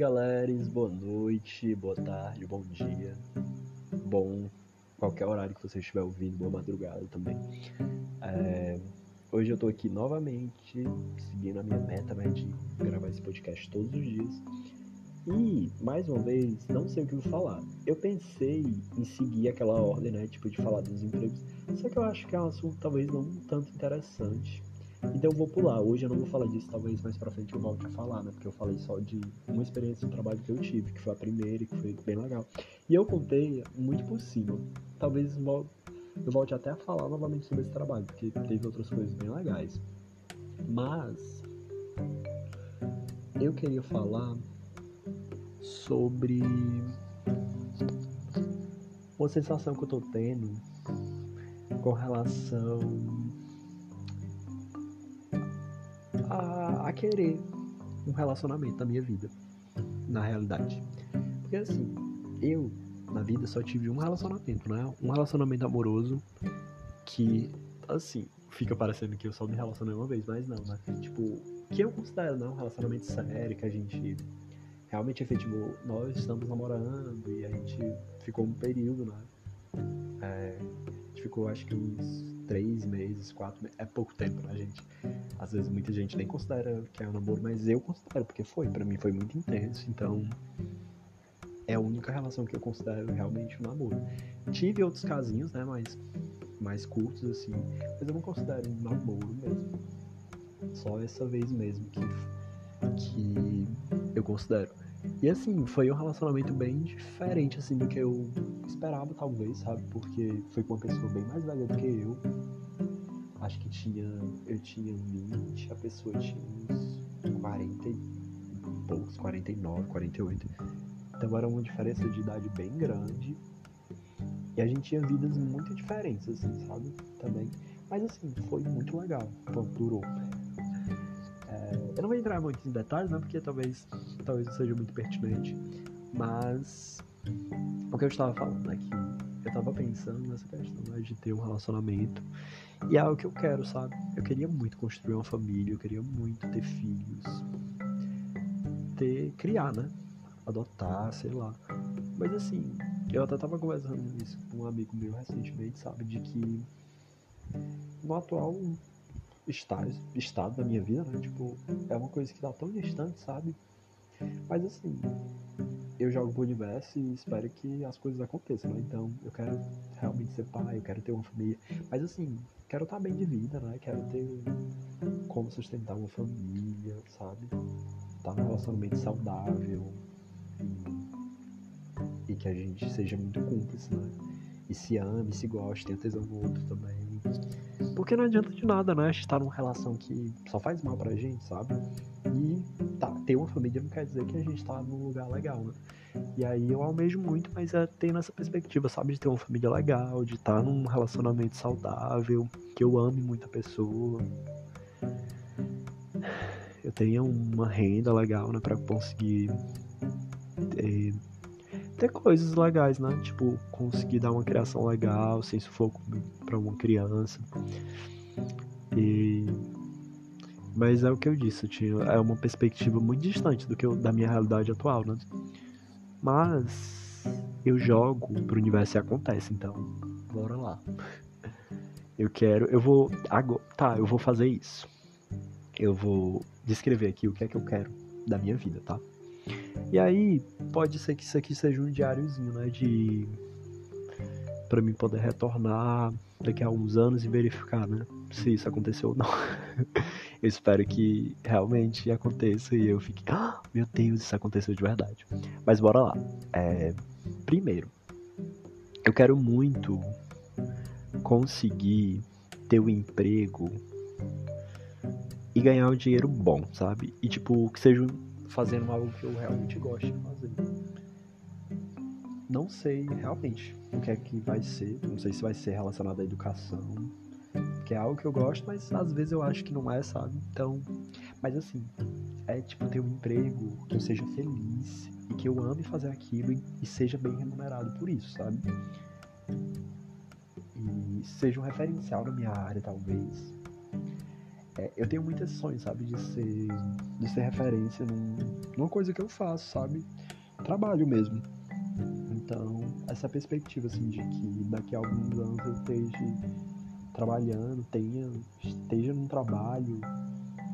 galera, boa noite, boa tarde, bom dia, bom qualquer horário que você estiver ouvindo, boa madrugada também. É, hoje eu tô aqui novamente, seguindo a minha meta né, de gravar esse podcast todos os dias. E, mais uma vez, não sei o que vou falar. Eu pensei em seguir aquela ordem, né, tipo, de falar dos empregos, só que eu acho que é um assunto talvez não tanto interessante. Então eu vou pular. Hoje eu não vou falar disso, talvez mais pra frente eu volte a falar, né? Porque eu falei só de uma experiência de trabalho que eu tive, que foi a primeira e que foi bem legal. E eu contei muito por cima. Talvez eu volte até a falar novamente sobre esse trabalho, porque teve outras coisas bem legais. Mas eu queria falar sobre uma sensação que eu tô tendo com relação a, a querer um relacionamento na minha vida, na realidade. Porque assim, eu na vida só tive um relacionamento, né? Um relacionamento amoroso que, assim, fica parecendo que eu só me relacionei uma vez, mas não, né? Tipo, que eu considero, né? Um relacionamento sério, que a gente realmente efetivou. Nós estamos namorando e a gente ficou um período, né? É, a gente ficou acho que uns três meses, quatro meses. É pouco tempo, né, gente? Às vezes muita gente nem considera que é um namoro, mas eu considero, porque foi. para mim foi muito intenso, então. É a única relação que eu considero realmente um namoro. Tive outros casinhos, né, mais, mais curtos, assim, mas eu não considero um namoro mesmo. Só essa vez mesmo que, que eu considero. E assim, foi um relacionamento bem diferente assim do que eu esperava, talvez, sabe? Porque foi com uma pessoa bem mais velha do que eu. Acho que tinha. Eu tinha 20, a pessoa tinha uns 40 e poucos, 49, 48. Então era uma diferença de idade bem grande. E a gente tinha vidas muito diferentes, assim, sabe? Também. Mas assim, foi muito legal quando durou. Eu não vou entrar muito em detalhes, né? Porque talvez, talvez não seja muito pertinente. Mas o que eu estava falando é que eu estava pensando nessa questão né, de ter um relacionamento. E é algo que eu quero, sabe? Eu queria muito construir uma família, eu queria muito ter filhos. Ter. criar, né? Adotar, sei lá. Mas assim, eu até tava conversando isso com um amigo meu recentemente, sabe? De que no atual estado, estado da minha vida, né? Tipo, é uma coisa que tá tão distante, sabe? Mas assim, eu jogo pro universo e espero que as coisas aconteçam, né? Então, eu quero realmente ser pai, eu quero ter uma família. Mas assim, quero estar tá bem de vida, né? Quero ter como sustentar uma família, sabe? Estar tá num relacionamento saudável e, e que a gente seja muito cúmplice, né? E se ame, se goste, tenha tesão no outro também. Porque não adianta de nada, né? Estar numa relação que só faz mal pra gente, sabe? E tá, ter uma família não quer dizer que a gente tá num lugar legal, né? E aí eu almejo muito, mas é ter nessa perspectiva, sabe? De ter uma família legal, de estar num relacionamento saudável, que eu ame muita pessoa. Eu tenha uma renda legal, né? Pra conseguir ter ter coisas legais, né? Tipo, conseguir dar uma criação legal, sem sufoco para uma criança. E mas é o que eu disse, eu tinha, é uma perspectiva muito distante do que eu, da minha realidade atual, né? Mas eu jogo pro universo e acontece, então bora lá. Eu quero, eu vou agora, tá, eu vou fazer isso. Eu vou descrever aqui o que é que eu quero da minha vida, tá? E aí, pode ser que isso aqui seja um diáriozinho, né? De. para mim poder retornar daqui a uns anos e verificar, né? Se isso aconteceu ou não. eu espero que realmente aconteça e eu fique. Ah, meu Deus, isso aconteceu de verdade. Mas bora lá. É, primeiro, eu quero muito conseguir ter um emprego e ganhar um dinheiro bom, sabe? E tipo, que seja fazendo algo que eu realmente fazer. Não sei realmente o que é que vai ser, não sei se vai ser relacionado à educação, que é algo que eu gosto, mas às vezes eu acho que não é, sabe? Então, mas assim, é tipo ter um emprego que eu seja feliz e que eu ame fazer aquilo e, seja bem remunerado por isso, sabe? E seja um referencial na minha área, talvez. é, eu tenho muitos sonhos, sabe, de ser, de ser referência num, numa coisa que eu faço, sabe? Trabalho mesmo. Então, essa perspectiva, assim, de que daqui a alguns anos eu esteja trabalhando, tenha, esteja num trabalho,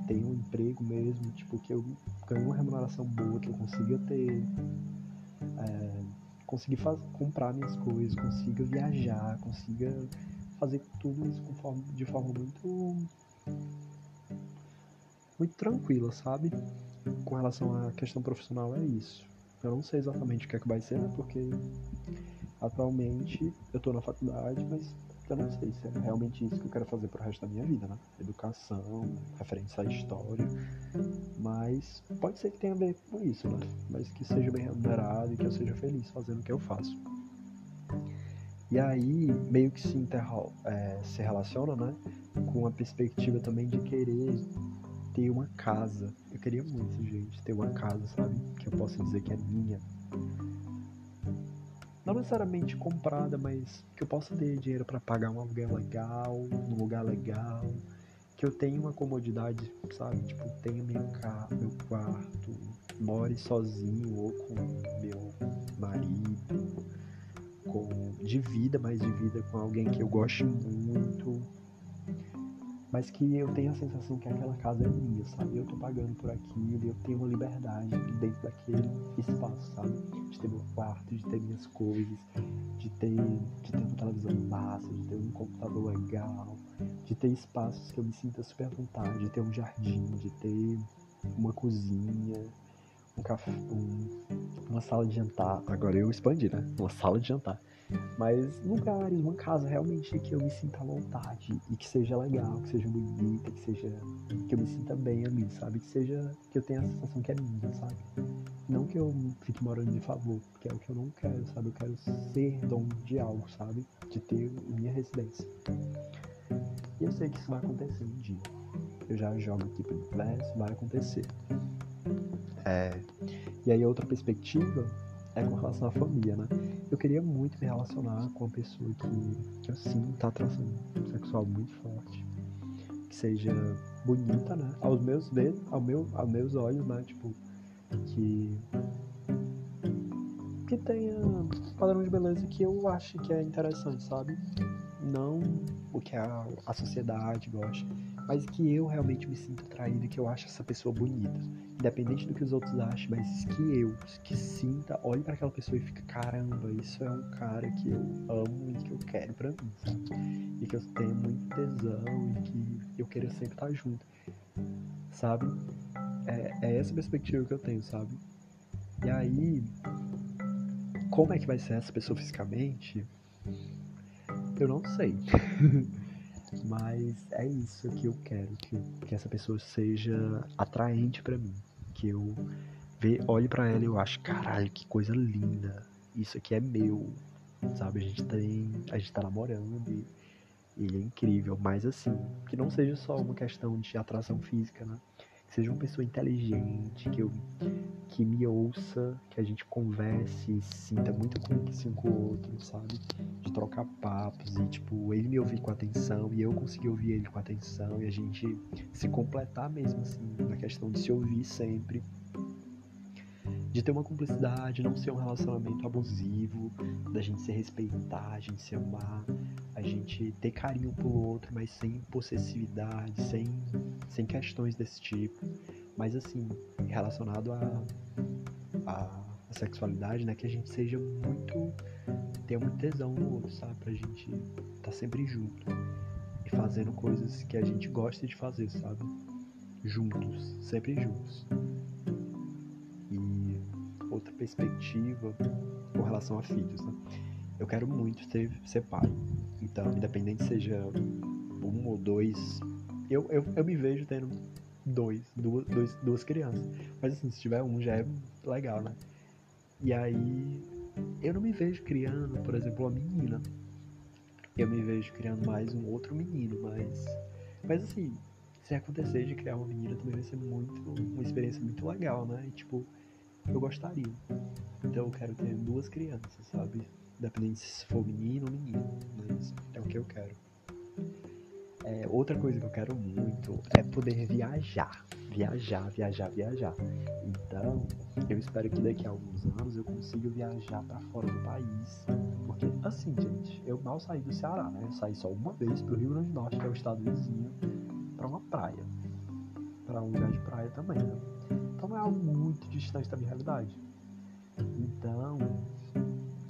tenha um emprego mesmo, tipo, que eu ganhe uma remuneração boa, que eu consiga ter. É, conseguir comprar minhas coisas, consiga viajar, consiga fazer tudo isso forma, de forma muito muito tranquila, sabe? Com relação à questão profissional é isso. Eu não sei exatamente o que é que vai ser, né? Porque atualmente eu tô na faculdade, mas eu não sei se é realmente isso que eu quero fazer pro resto da minha vida, né? Educação, referência à história. Mas pode ser que tenha a ver com isso, né? Mas que seja bem remunerado e que eu seja feliz fazendo o que eu faço. E aí, meio que se, é, se relaciona, né? Com a perspectiva também de querer ter uma casa. Eu queria muito, gente, ter uma casa, sabe? Que eu possa dizer que é minha. Não necessariamente comprada, mas que eu possa ter dinheiro para pagar um aluguel legal, num lugar legal. Que eu tenha uma comodidade, sabe? Tipo, tenha minha casa, meu quarto, more sozinho ou com meu marido, com de vida, mas de vida com alguém que eu goste muito mas que eu tenho a sensação que aquela casa é minha, sabe? Eu tô pagando por aquilo, eu tenho uma liberdade dentro daquele espaço, sabe? De ter meu quarto, de ter minhas coisas, de ter, de ter uma televisão massa, de ter um computador legal, de ter espaços que eu me sinta super à vontade, de ter um jardim, de ter uma cozinha, um café, um, uma sala de jantar. Agora eu expandi, né? Uma sala de jantar mas lugares, uma casa realmente que eu me sinta à vontade e que seja legal, que seja bonita, que seja que eu me sinta bem ali, sabe? Que seja que eu tenha a sensação que é minha, sabe? Não que eu fique morando de favor, porque é o que eu não quero, sabe? Eu quero ser dono de algo, sabe? De ter minha residência. E eu sei que isso vai acontecer um dia. Eu já jogo aqui pelo universo, vai acontecer. É... E aí outra perspectiva é com relação à família, né? Eu queria muito me relacionar com uma pessoa que, que eu sinto atração sexual muito forte. Que seja bonita, né? Aos meus dedos, ao meu, aos meus olhos, né? Tipo, que. Que tenha padrão de beleza que eu acho que é interessante, sabe? Não o que a, a sociedade gosta mas que eu realmente me sinto atraído e que eu acho essa pessoa bonita. Independente do que os outros achem, mas que eu, que sinta, olhe para aquela pessoa e fique, caramba, isso é um cara que eu amo e que eu quero pra mim, sabe? E que eu tenho muito tesão e que eu quero sempre estar junto, sabe? É, é essa perspectiva que eu tenho, sabe? E aí, como é que vai ser essa pessoa fisicamente? Eu não sei. Mas é isso que eu quero, que, que essa pessoa seja atraente para mim. Que eu ve, olhe para ela e eu acho, caralho, que coisa linda. Isso aqui é meu. Sabe, a gente tem. A gente tá namorando e ele é incrível. Mas assim, que não seja só uma questão de atração física, né? Seja uma pessoa inteligente, que eu que me ouça, que a gente converse e sinta muita conexão com o outro, sabe? De trocar papos e, tipo, ele me ouvir com atenção e eu conseguir ouvir ele com atenção e a gente se completar mesmo, assim, na questão de se ouvir sempre. De ter uma cumplicidade, não ser um relacionamento abusivo, da gente se respeitar, a gente se amar, a gente ter carinho pelo outro, mas sem possessividade, sem, sem questões desse tipo mas assim, relacionado a, a, a, sexualidade, né? Que a gente seja muito. tenha muito tesão no outro, sabe? Pra gente estar tá sempre junto. E fazendo coisas que a gente gosta de fazer, sabe? Juntos, sempre juntos. E outra perspectiva com relação a filhos, né? Eu quero muito ser, ser pai. Então, independente seja um ou dois, eu, eu, eu me vejo tendo dois, duas, dois, duas crianças. Mas assim, se tiver um já é legal, né? E aí eu não me vejo criando, por exemplo, uma menina. Eu me vejo criando mais um outro menino, mas. Mas assim, se acontecer de criar uma menina também vai ser muito. uma experiência muito legal, né? E tipo, eu gostaria. Então eu quero ter duas crianças, sabe? Independente se for menino ou menino. Mas é o que eu quero É, outra coisa que eu quero muito é poder viajar. Viajar, viajar, viajar. Então, eu espero que daqui a alguns anos eu consiga viajar para fora do país. Porque, assim, gente, eu mal saí do Ceará, né? Eu saí só uma vez pro Rio Grande do Norte, que é o estado vizinho, para uma praia. para um lugar de praia também, né? Então não é algo muito distante da minha realidade. Então,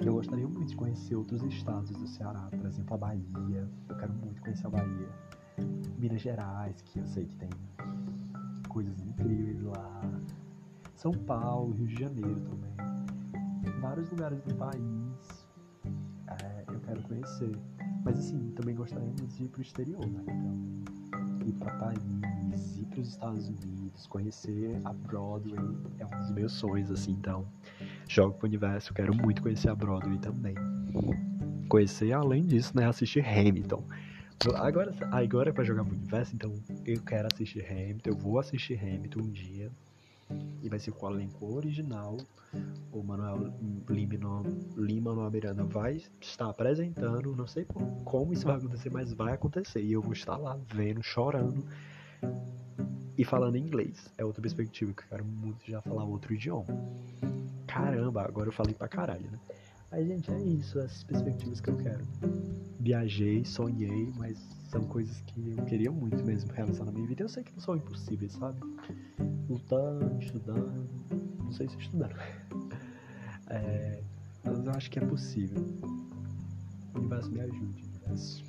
eu gostaria muito de conhecer outros estados do Ceará, por exemplo, a Bahia. Eu quero muito conhecer a Bahia. Minas Gerais, que eu sei que tem coisas incríveis lá. São Paulo, Rio de Janeiro também. Vários lugares do país é, eu quero conhecer. Mas assim, também gostaria muito de ir pro exterior, né? Então, ir para Paris, ir para os Estados Unidos, conhecer a Broadway é um dos meus sonhos, assim, então jogo pro universo, quero muito conhecer a Broadway também. Conhecer, além disso, né, assistir Hamilton. Agora, agora é pra jogar pro universo, então eu quero assistir Hamilton, eu vou assistir Hamilton um dia. E vai ser com o elenco original. O Manuel Lima, Lima Manuel Miranda vai estar apresentando. Não sei como isso vai acontecer, mas vai acontecer. E eu vou estar lá vendo, chorando e falando inglês. É outra perspectiva que eu quero muito já falar outro idioma caramba, agora eu falei pra caralho, né? Aí, gente, é isso, essas perspectivas que eu quero. Viajei, sonhei, mas são coisas que eu queria muito mesmo realizar na minha vida. Eu sei que não são impossíveis, sabe? Lutando, estudando, não sei se estudando. É, mas eu acho que é possível. O universo me ajude, universo.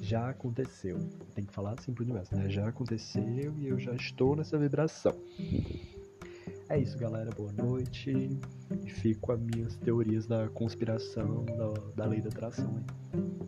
Já aconteceu. Tem que falar assim pro universo, né? Já aconteceu e eu já estou nessa vibração. É isso, galera. Boa noite. E fico com as minhas teorias da conspiração, da, da lei da atração aí.